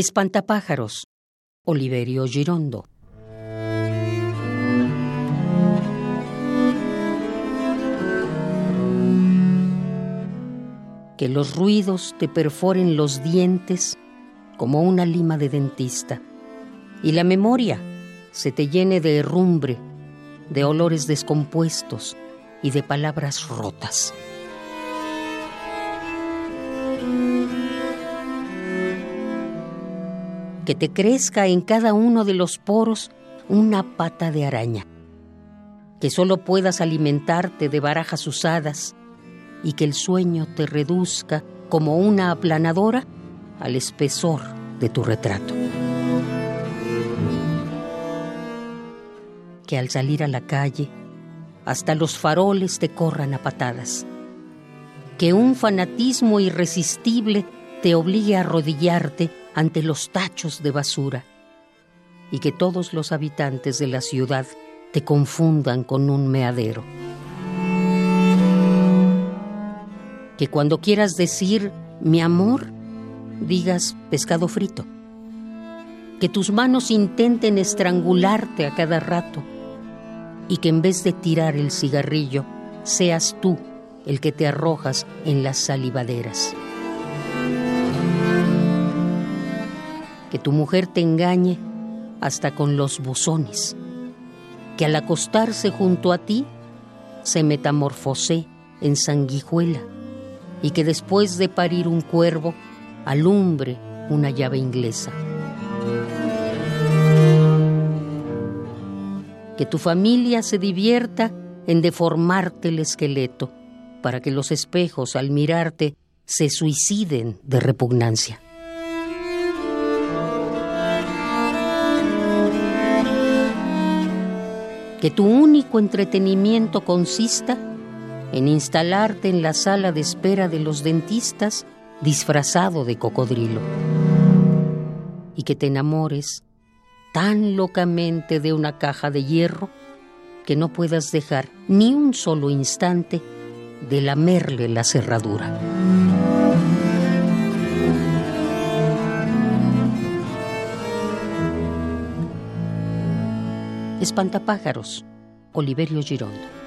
Espantapájaros, Oliverio Girondo. Que los ruidos te perforen los dientes como una lima de dentista y la memoria se te llene de herrumbre, de olores descompuestos y de palabras rotas. Que te crezca en cada uno de los poros una pata de araña, que solo puedas alimentarte de barajas usadas y que el sueño te reduzca como una aplanadora al espesor de tu retrato. Que al salir a la calle, hasta los faroles te corran a patadas. Que un fanatismo irresistible te obligue a arrodillarte ante los tachos de basura y que todos los habitantes de la ciudad te confundan con un meadero. Que cuando quieras decir mi amor, digas pescado frito. Que tus manos intenten estrangularte a cada rato y que en vez de tirar el cigarrillo, seas tú el que te arrojas en las salivaderas. Que tu mujer te engañe hasta con los buzones, que al acostarse junto a ti se metamorfose en sanguijuela y que después de parir un cuervo alumbre una llave inglesa. Que tu familia se divierta en deformarte el esqueleto para que los espejos al mirarte se suiciden de repugnancia. Que tu único entretenimiento consista en instalarte en la sala de espera de los dentistas disfrazado de cocodrilo y que te enamores tan locamente de una caja de hierro que no puedas dejar ni un solo instante de lamerle la cerradura. Espantapájaros, Oliverio Girondo.